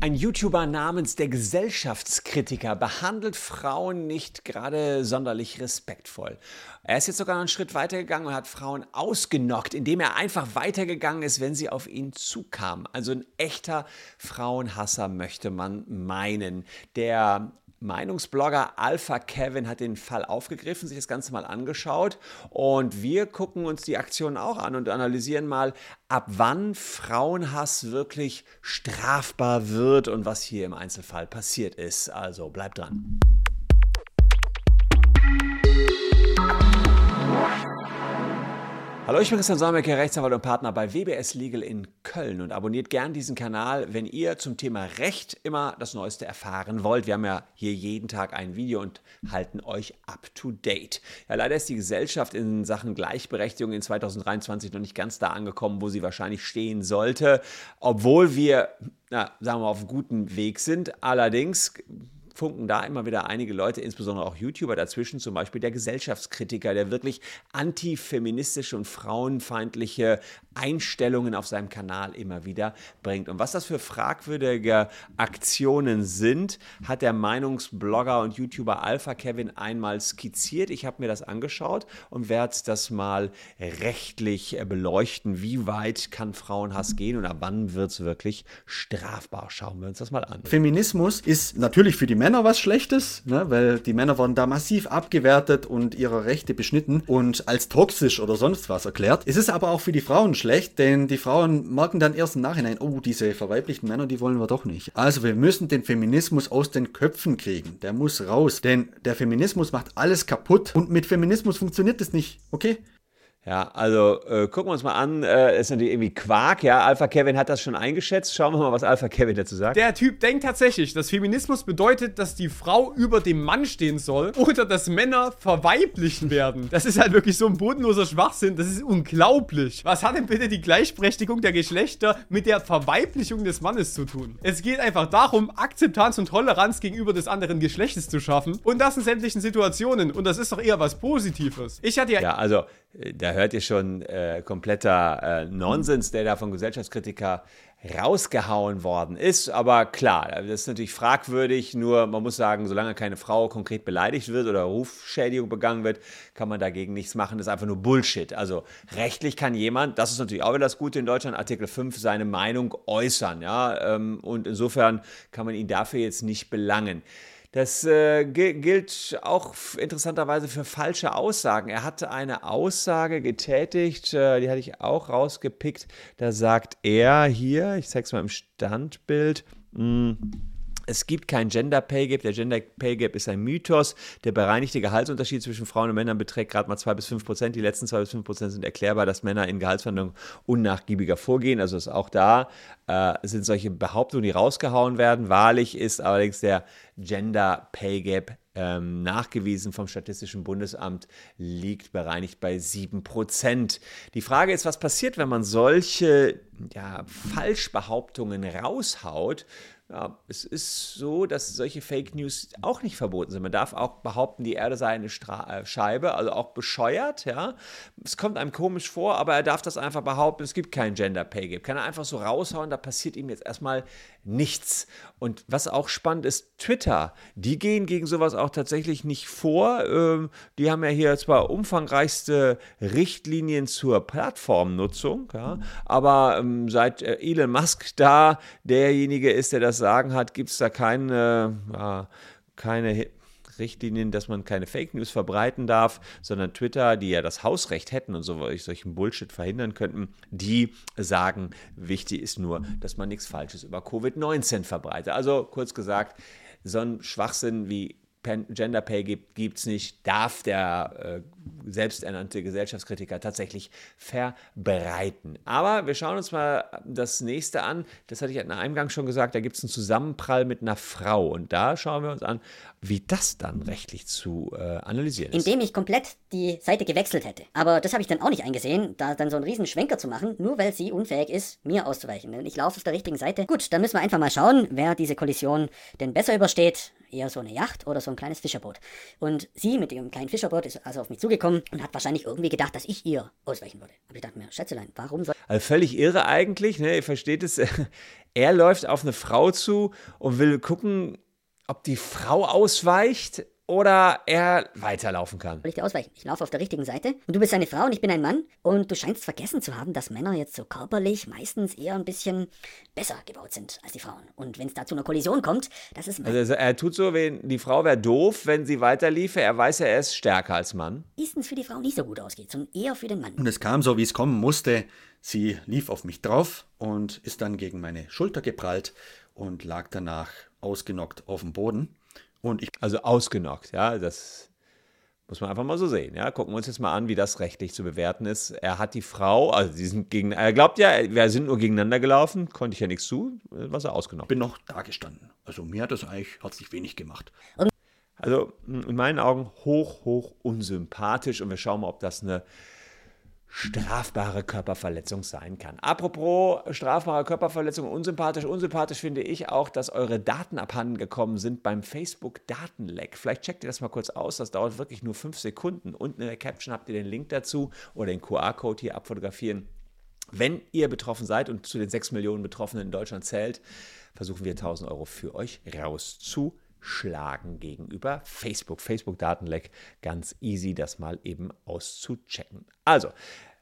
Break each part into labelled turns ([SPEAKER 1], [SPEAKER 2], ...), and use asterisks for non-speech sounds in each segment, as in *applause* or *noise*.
[SPEAKER 1] Ein YouTuber namens der Gesellschaftskritiker behandelt Frauen nicht gerade sonderlich respektvoll. Er ist jetzt sogar einen Schritt weitergegangen und hat Frauen ausgenockt, indem er einfach weitergegangen ist, wenn sie auf ihn zukamen. Also ein echter Frauenhasser möchte man meinen. Der Meinungsblogger Alpha Kevin hat den Fall aufgegriffen, sich das Ganze mal angeschaut und wir gucken uns die Aktion auch an und analysieren mal, ab wann Frauenhass wirklich strafbar wird und was hier im Einzelfall passiert ist. Also bleibt dran. Hallo, ich bin Christian Solmecke, Rechtsanwalt und Partner bei WBS Legal in Köln und abonniert gern diesen Kanal, wenn ihr zum Thema Recht immer das Neueste erfahren wollt. Wir haben ja hier jeden Tag ein Video und halten euch up to date. Ja, leider ist die Gesellschaft in Sachen Gleichberechtigung in 2023 noch nicht ganz da angekommen, wo sie wahrscheinlich stehen sollte, obwohl wir, na, sagen wir mal, auf guten Weg sind. Allerdings funken da immer wieder einige Leute, insbesondere auch YouTuber dazwischen, zum Beispiel der Gesellschaftskritiker, der wirklich antifeministische und frauenfeindliche Einstellungen auf seinem Kanal immer wieder bringt. Und was das für fragwürdige Aktionen sind, hat der Meinungsblogger und YouTuber Alpha Kevin einmal skizziert. Ich habe mir das angeschaut und werde das mal rechtlich beleuchten. Wie weit kann Frauenhass gehen und ab wann wird es wirklich strafbar? Schauen wir uns das mal an.
[SPEAKER 2] Feminismus ist natürlich für die Männer was Schlechtes, ne, weil die Männer wurden da massiv abgewertet und ihre Rechte beschnitten und als toxisch oder sonst was erklärt. Es ist aber auch für die Frauen schlecht, denn die Frauen merken dann erst im Nachhinein, oh, diese verweiblichten Männer, die wollen wir doch nicht. Also wir müssen den Feminismus aus den Köpfen kriegen. Der muss raus, denn der Feminismus macht alles kaputt und mit Feminismus funktioniert es nicht, okay?
[SPEAKER 1] Ja, also äh, gucken wir uns mal an. Äh, ist natürlich irgendwie Quark, ja. Alpha Kevin hat das schon eingeschätzt. Schauen wir mal, was Alpha Kevin dazu sagt.
[SPEAKER 3] Der Typ denkt tatsächlich, dass Feminismus bedeutet, dass die Frau über dem Mann stehen soll oder dass Männer verweiblichen werden. Das ist halt wirklich so ein bodenloser Schwachsinn. Das ist unglaublich. Was hat denn bitte die Gleichberechtigung der Geschlechter mit der Verweiblichung des Mannes zu tun? Es geht einfach darum, Akzeptanz und Toleranz gegenüber des anderen Geschlechtes zu schaffen. Und das in sämtlichen Situationen. Und das ist doch eher was Positives. Ich hatte ja.
[SPEAKER 1] Ja, also da hört ihr schon äh, kompletter äh, Nonsens, der da von Gesellschaftskritiker rausgehauen worden ist. Aber klar, das ist natürlich fragwürdig. Nur man muss sagen, solange keine Frau konkret beleidigt wird oder Rufschädigung begangen wird, kann man dagegen nichts machen. Das ist einfach nur Bullshit. Also rechtlich kann jemand, das ist natürlich auch wieder das Gute in Deutschland, Artikel 5, seine Meinung äußern. Ja? Ähm, und insofern kann man ihn dafür jetzt nicht belangen. Das äh, gilt auch interessanterweise für falsche Aussagen. Er hatte eine Aussage getätigt, äh, die hatte ich auch rausgepickt. Da sagt er hier, ich zeige es mal im Standbild, mh, hm, es gibt kein Gender Pay Gap. Der Gender Pay Gap ist ein Mythos. Der bereinigte Gehaltsunterschied zwischen Frauen und Männern beträgt gerade mal 2 bis 5 Prozent. Die letzten 2 bis 5 Prozent sind erklärbar, dass Männer in Gehaltsverhandlungen unnachgiebiger vorgehen. Also ist auch da äh, sind solche Behauptungen, die rausgehauen werden. Wahrlich ist allerdings der Gender Pay Gap ähm, nachgewiesen vom Statistischen Bundesamt, liegt bereinigt bei 7%. Die Frage ist, was passiert, wenn man solche ja, Falschbehauptungen raushaut? Ja, es ist so, dass solche Fake News auch nicht verboten sind. Man darf auch behaupten, die Erde sei eine Stra äh, Scheibe, also auch bescheuert, ja. Es kommt einem komisch vor, aber er darf das einfach behaupten, es gibt keinen Gender Pay Gap. Kann er einfach so raushauen, da passiert ihm jetzt erstmal nichts. Und was auch spannend ist, Twitter, die gehen gegen sowas auch tatsächlich nicht vor. Ähm, die haben ja hier zwar umfangreichste Richtlinien zur Plattformnutzung, ja, aber ähm, seit äh, Elon Musk da derjenige ist, der das Sagen hat, gibt es da keine, äh, keine Richtlinien, dass man keine Fake News verbreiten darf, sondern Twitter, die ja das Hausrecht hätten und so solchen Bullshit verhindern könnten, die sagen, wichtig ist nur, dass man nichts Falsches über Covid-19 verbreitet. Also kurz gesagt, so ein Schwachsinn wie Gender Pay gibt es nicht, darf der äh, selbsternannte Gesellschaftskritiker tatsächlich verbreiten. Aber wir schauen uns mal das nächste an. Das hatte ich in einem Gang schon gesagt, da gibt es einen Zusammenprall mit einer Frau. Und da schauen wir uns an, wie das dann rechtlich zu äh, analysieren
[SPEAKER 4] ist. Indem ich komplett die Seite gewechselt hätte. Aber das habe ich dann auch nicht eingesehen, da dann so einen riesen Schwenker zu machen, nur weil sie unfähig ist, mir auszuweichen. Ich laufe auf der richtigen Seite. Gut, dann müssen wir einfach mal schauen, wer diese Kollision denn besser übersteht Eher so eine Yacht oder so ein kleines Fischerboot. Und sie mit ihrem kleinen Fischerboot ist also auf mich zugekommen und hat wahrscheinlich irgendwie gedacht, dass ich ihr ausweichen würde. Aber ich dachte mir, Schätzelein, warum soll...
[SPEAKER 1] Also völlig irre eigentlich, ne? Ihr versteht es. *laughs* Er läuft auf eine Frau zu und will gucken, ob die Frau ausweicht oder er weiterlaufen kann.
[SPEAKER 4] Soll ich dir ausweichen? Ich laufe auf der richtigen Seite und du bist eine Frau und ich bin ein Mann und du scheinst vergessen zu haben, dass Männer jetzt so körperlich meistens eher ein bisschen besser gebaut sind als die Frauen. Und wenn es da zu einer Kollision kommt, das ist
[SPEAKER 1] Also er tut so, wenn die Frau wäre doof, wenn sie weiterliefe. Er weiß ja, er ist stärker als Mann.
[SPEAKER 4] meistens für die Frau nicht so gut ausgeht, sondern eher für den Mann.
[SPEAKER 2] Und es kam so, wie es kommen musste. Sie lief auf mich drauf und ist dann gegen meine Schulter geprallt und lag danach ausgenockt auf dem Boden. Und ich
[SPEAKER 1] Also ausgenockt, ja, das muss man einfach mal so sehen. Ja, gucken wir uns jetzt mal an, wie das rechtlich zu bewerten ist. Er hat die Frau, also die sind gegen, er glaubt ja, wir sind nur gegeneinander gelaufen, konnte ich ja nichts zu, was er ausgenockt.
[SPEAKER 2] bin noch da gestanden. Also mir hat das eigentlich herzlich wenig gemacht.
[SPEAKER 1] Also in meinen Augen hoch, hoch unsympathisch und wir schauen mal, ob das eine strafbare Körperverletzung sein kann. Apropos strafbare Körperverletzung, unsympathisch. Unsympathisch finde ich auch, dass eure Daten abhanden gekommen sind beim Facebook-Datenleck. Vielleicht checkt ihr das mal kurz aus. Das dauert wirklich nur fünf Sekunden. Unten in der Caption habt ihr den Link dazu oder den QR-Code hier abfotografieren. Wenn ihr betroffen seid und zu den 6 Millionen Betroffenen in Deutschland zählt, versuchen wir 1000 Euro für euch rauszuschlagen gegenüber Facebook. Facebook-Datenleck, ganz easy, das mal eben auszuchecken. Also,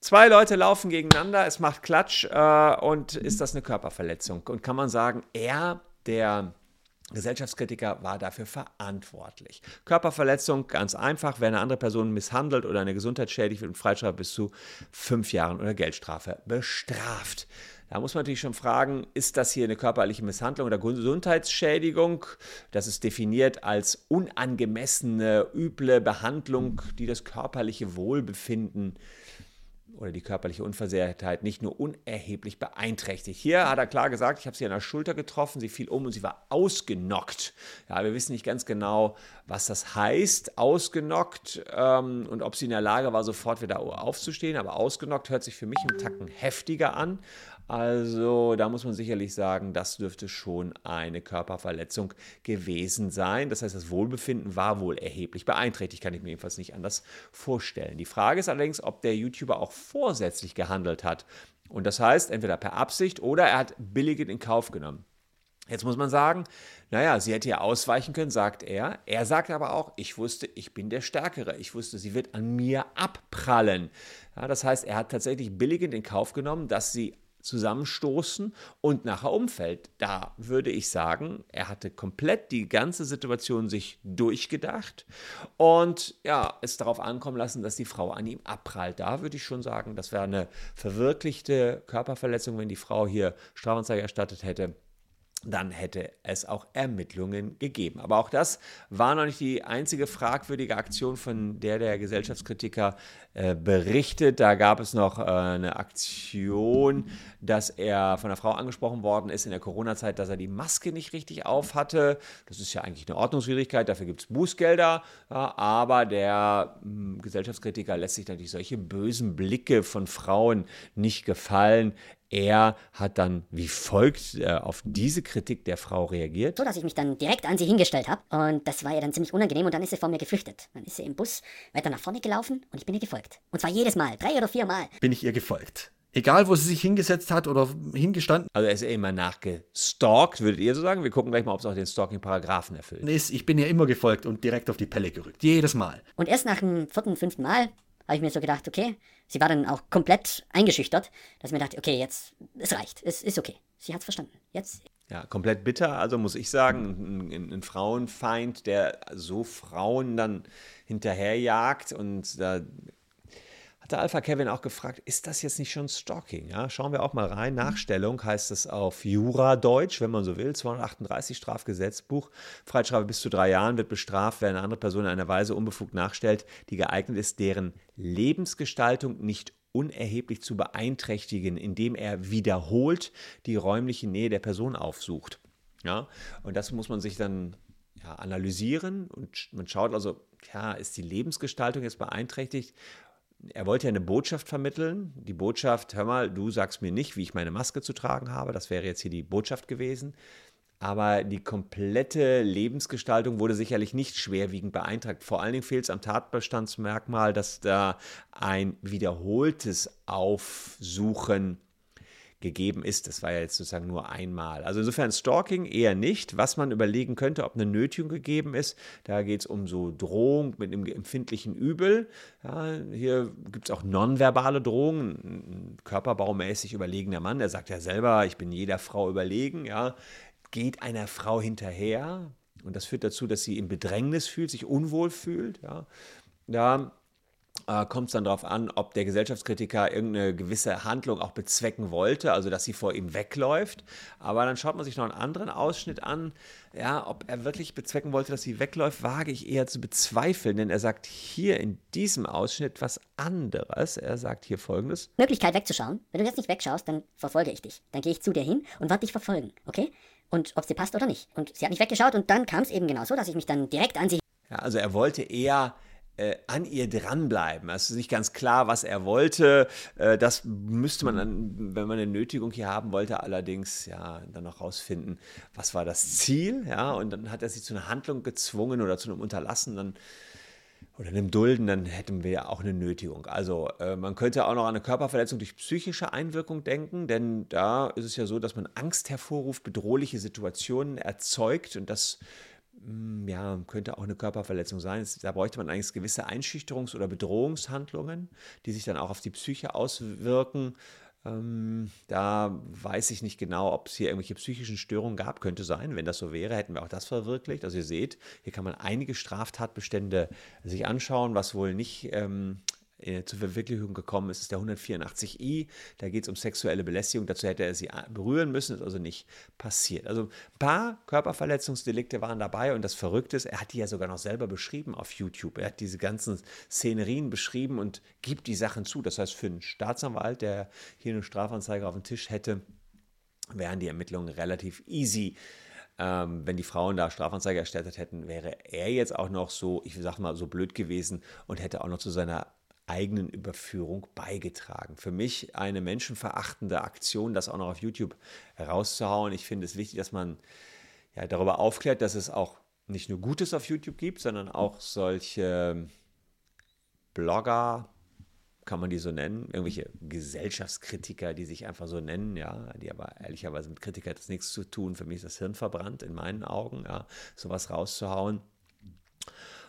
[SPEAKER 1] zwei Leute laufen gegeneinander, es macht Klatsch äh, und ist das eine Körperverletzung? Und kann man sagen, er, der Gesellschaftskritiker war dafür verantwortlich. Körperverletzung, ganz einfach, wer eine andere Person misshandelt oder eine Gesundheit schädigt, wird mit Freistrafe bis zu fünf Jahren oder Geldstrafe bestraft. Da muss man natürlich schon fragen, ist das hier eine körperliche Misshandlung oder Gesundheitsschädigung? Das ist definiert als unangemessene, üble Behandlung, die das körperliche Wohlbefinden oder die körperliche Unversehrtheit nicht nur unerheblich beeinträchtigt. Hier hat er klar gesagt, ich habe sie an der Schulter getroffen, sie fiel um und sie war ausgenockt. Ja, wir wissen nicht ganz genau, was das heißt, ausgenockt ähm, und ob sie in der Lage war, sofort wieder aufzustehen. Aber ausgenockt hört sich für mich einen Tacken heftiger an. Also da muss man sicherlich sagen, das dürfte schon eine Körperverletzung gewesen sein. Das heißt, das Wohlbefinden war wohl erheblich beeinträchtigt, kann ich mir jedenfalls nicht anders vorstellen. Die Frage ist allerdings, ob der YouTuber auch vorsätzlich gehandelt hat. Und das heißt, entweder per Absicht oder er hat billigend in Kauf genommen. Jetzt muss man sagen, naja, sie hätte ja ausweichen können, sagt er. Er sagt aber auch, ich wusste, ich bin der Stärkere. Ich wusste, sie wird an mir abprallen. Ja, das heißt, er hat tatsächlich billigend in Kauf genommen, dass sie zusammenstoßen und nachher umfällt. Da würde ich sagen, er hatte komplett die ganze Situation sich durchgedacht und ja, es darauf ankommen lassen, dass die Frau an ihm abprallt. Da würde ich schon sagen, das wäre eine verwirklichte Körperverletzung, wenn die Frau hier Strafanzeige erstattet hätte dann hätte es auch Ermittlungen gegeben. Aber auch das war noch nicht die einzige fragwürdige Aktion, von der der Gesellschaftskritiker äh, berichtet. Da gab es noch äh, eine Aktion, dass er von einer Frau angesprochen worden ist in der Corona-Zeit, dass er die Maske nicht richtig auf hatte. Das ist ja eigentlich eine Ordnungswidrigkeit, dafür gibt es Bußgelder. Ja, aber der mh, Gesellschaftskritiker lässt sich natürlich solche bösen Blicke von Frauen nicht gefallen. Er hat dann wie folgt äh, auf diese Kritik der Frau reagiert.
[SPEAKER 4] So, dass ich mich dann direkt an sie hingestellt habe. Und das war ihr dann ziemlich unangenehm und dann ist sie vor mir geflüchtet. Dann ist sie im Bus weiter nach vorne gelaufen und ich bin ihr gefolgt. Und zwar jedes Mal, drei oder vier Mal.
[SPEAKER 2] Bin ich ihr gefolgt. Egal, wo sie sich hingesetzt hat oder hingestanden
[SPEAKER 1] Also er ist ja immer nachgestalkt, würdet ihr so sagen? Wir gucken gleich mal, ob es auch den Stalking-Paragraphen erfüllt.
[SPEAKER 2] ist. Ich bin ihr immer gefolgt und direkt auf die Pelle gerückt. Jedes Mal.
[SPEAKER 4] Und erst nach dem vierten, fünften Mal habe ich mir so gedacht, okay, sie war dann auch komplett eingeschüchtert, dass ich mir dachte, okay, jetzt, es reicht, es ist okay. Sie hat's verstanden. Jetzt
[SPEAKER 1] Ja, komplett bitter. Also muss ich sagen, ein, ein Frauenfeind, der so Frauen dann hinterherjagt und da hat der Alpha Kevin auch gefragt, ist das jetzt nicht schon Stalking? Ja, schauen wir auch mal rein. Nachstellung heißt es auf Jura-Deutsch, wenn man so will. 238 Strafgesetzbuch. Freiheitsstrafe bis zu drei Jahren wird bestraft, wer eine andere Person in einer Weise unbefugt nachstellt, die geeignet ist, deren Lebensgestaltung nicht unerheblich zu beeinträchtigen, indem er wiederholt die räumliche Nähe der Person aufsucht. Ja, und das muss man sich dann ja, analysieren und man schaut also, ja, ist die Lebensgestaltung jetzt beeinträchtigt? Er wollte ja eine Botschaft vermitteln. Die Botschaft, hör mal, du sagst mir nicht, wie ich meine Maske zu tragen habe. Das wäre jetzt hier die Botschaft gewesen. aber die komplette Lebensgestaltung wurde sicherlich nicht schwerwiegend beeinträchtigt. Vor allen Dingen fehlt es am Tatbestandsmerkmal, dass da ein wiederholtes Aufsuchen gegeben ist. Das war ja jetzt sozusagen nur einmal. Also insofern Stalking eher nicht. Was man überlegen könnte, ob eine Nötigung gegeben ist, da geht es um so Drohung mit einem empfindlichen Übel. Ja, hier gibt es auch nonverbale Drohungen. Ein körperbaumäßig überlegener Mann, der sagt ja selber, ich bin jeder Frau überlegen. Ja, geht einer Frau hinterher und das führt dazu, dass sie im Bedrängnis fühlt, sich unwohl fühlt. Ja, da kommt es dann darauf an, ob der Gesellschaftskritiker irgendeine gewisse Handlung auch bezwecken wollte, also dass sie vor ihm wegläuft. Aber dann schaut man sich noch einen anderen Ausschnitt an. Ja, ob er wirklich bezwecken wollte, dass sie wegläuft, wage ich eher zu bezweifeln, denn er sagt hier in diesem Ausschnitt was anderes. Er sagt hier folgendes:
[SPEAKER 4] Möglichkeit wegzuschauen. Wenn du jetzt nicht wegschaust, dann verfolge ich dich. Dann gehe ich zu dir hin und werde dich verfolgen, okay? Und ob sie passt oder nicht. Und sie hat nicht weggeschaut und dann kam es eben genau so, dass ich mich dann direkt an sie.
[SPEAKER 1] Ja, also er wollte eher äh, an ihr dranbleiben. Es ist nicht ganz klar, was er wollte. Äh, das müsste man, dann, wenn man eine Nötigung hier haben wollte, allerdings ja dann noch rausfinden, was war das Ziel. Ja, und dann hat er sie zu einer Handlung gezwungen oder zu einem Unterlassen. Oder einem Dulden, dann hätten wir ja auch eine Nötigung. Also äh, man könnte auch noch an eine Körperverletzung durch psychische Einwirkung denken, denn da ist es ja so, dass man Angst hervorruft, bedrohliche Situationen erzeugt und das ja, könnte auch eine Körperverletzung sein. Da bräuchte man eigentlich gewisse Einschüchterungs- oder Bedrohungshandlungen, die sich dann auch auf die Psyche auswirken. Ähm, da weiß ich nicht genau, ob es hier irgendwelche psychischen Störungen gab. Könnte sein. Wenn das so wäre, hätten wir auch das verwirklicht. Also ihr seht, hier kann man einige Straftatbestände sich anschauen, was wohl nicht ähm, äh, zur Verwirklichung gekommen ist, ist der 184i. Da geht es um sexuelle Belästigung. Dazu hätte er sie berühren müssen, ist also nicht passiert. Also ein paar Körperverletzungsdelikte waren dabei und das Verrückte ist, er hat die ja sogar noch selber beschrieben auf YouTube. Er hat diese ganzen Szenerien beschrieben und gibt die Sachen zu. Das heißt, für einen Staatsanwalt, der hier eine Strafanzeige auf dem Tisch hätte, wären die Ermittlungen relativ easy. Ähm, wenn die Frauen da Strafanzeige erstattet hätten, wäre er jetzt auch noch so, ich sag mal, so blöd gewesen und hätte auch noch zu seiner eigenen Überführung beigetragen. Für mich eine menschenverachtende Aktion, das auch noch auf YouTube rauszuhauen. Ich finde es wichtig, dass man ja, darüber aufklärt, dass es auch nicht nur Gutes auf YouTube gibt, sondern auch solche Blogger, kann man die so nennen, irgendwelche Gesellschaftskritiker, die sich einfach so nennen, ja, die aber ehrlicherweise mit Kritiker hat das nichts zu tun. Für mich ist das Hirn verbrannt, in meinen Augen, ja, sowas rauszuhauen.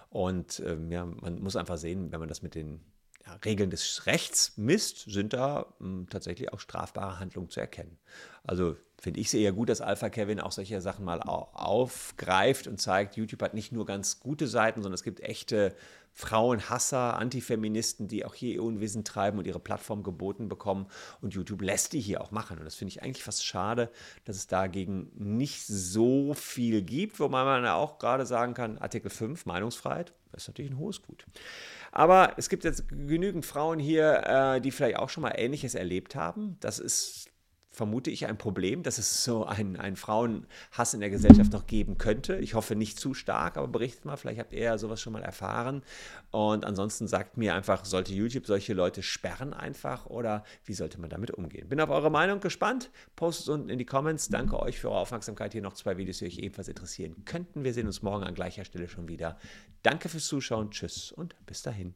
[SPEAKER 1] Und ähm, ja, man muss einfach sehen, wenn man das mit den ja, Regeln des Rechts misst, sind da mh, hm, tatsächlich auch strafbare Handlungen zu erkennen. Also finde ich es eher gut, dass Alpha Kevin auch solche Sachen mal aufgreift und zeigt, YouTube hat nicht nur ganz gute Seiten, sondern es gibt echte Frauenhasser, Antifeministen, die auch hier ihr Unwesen treiben und ihre Plattform geboten bekommen. Und YouTube lässt die hier auch machen. Und das finde ich eigentlich fast schade, dass es dagegen nicht so viel gibt, wobei man ja auch gerade sagen kann, Artikel 5, Meinungsfreiheit, das ist natürlich ein hohes Gut. Aber es gibt jetzt genügend Frauen hier, äh, die vielleicht auch schon mal Ähnliches erlebt haben. Das ist vermute ich, ein Problem, dass es so einen, einen Frauenhass in der Gesellschaft noch geben könnte. Ich hoffe nicht zu stark, aber berichtet mal, vielleicht habt ihr ja sowas schon mal erfahren. Und ansonsten sagt mir einfach, sollte YouTube solche Leute sperren einfach oder wie sollte man damit umgehen? Bin auf eure Meinung gespannt. Postet unten in die Comments. Danke euch für eure Aufmerksamkeit. Hier noch zwei Videos, die euch ebenfalls interessieren könnten. Wir sehen uns morgen an gleicher Stelle schon wieder. Danke fürs Zuschauen. Tschüss und bis dahin.